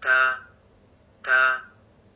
está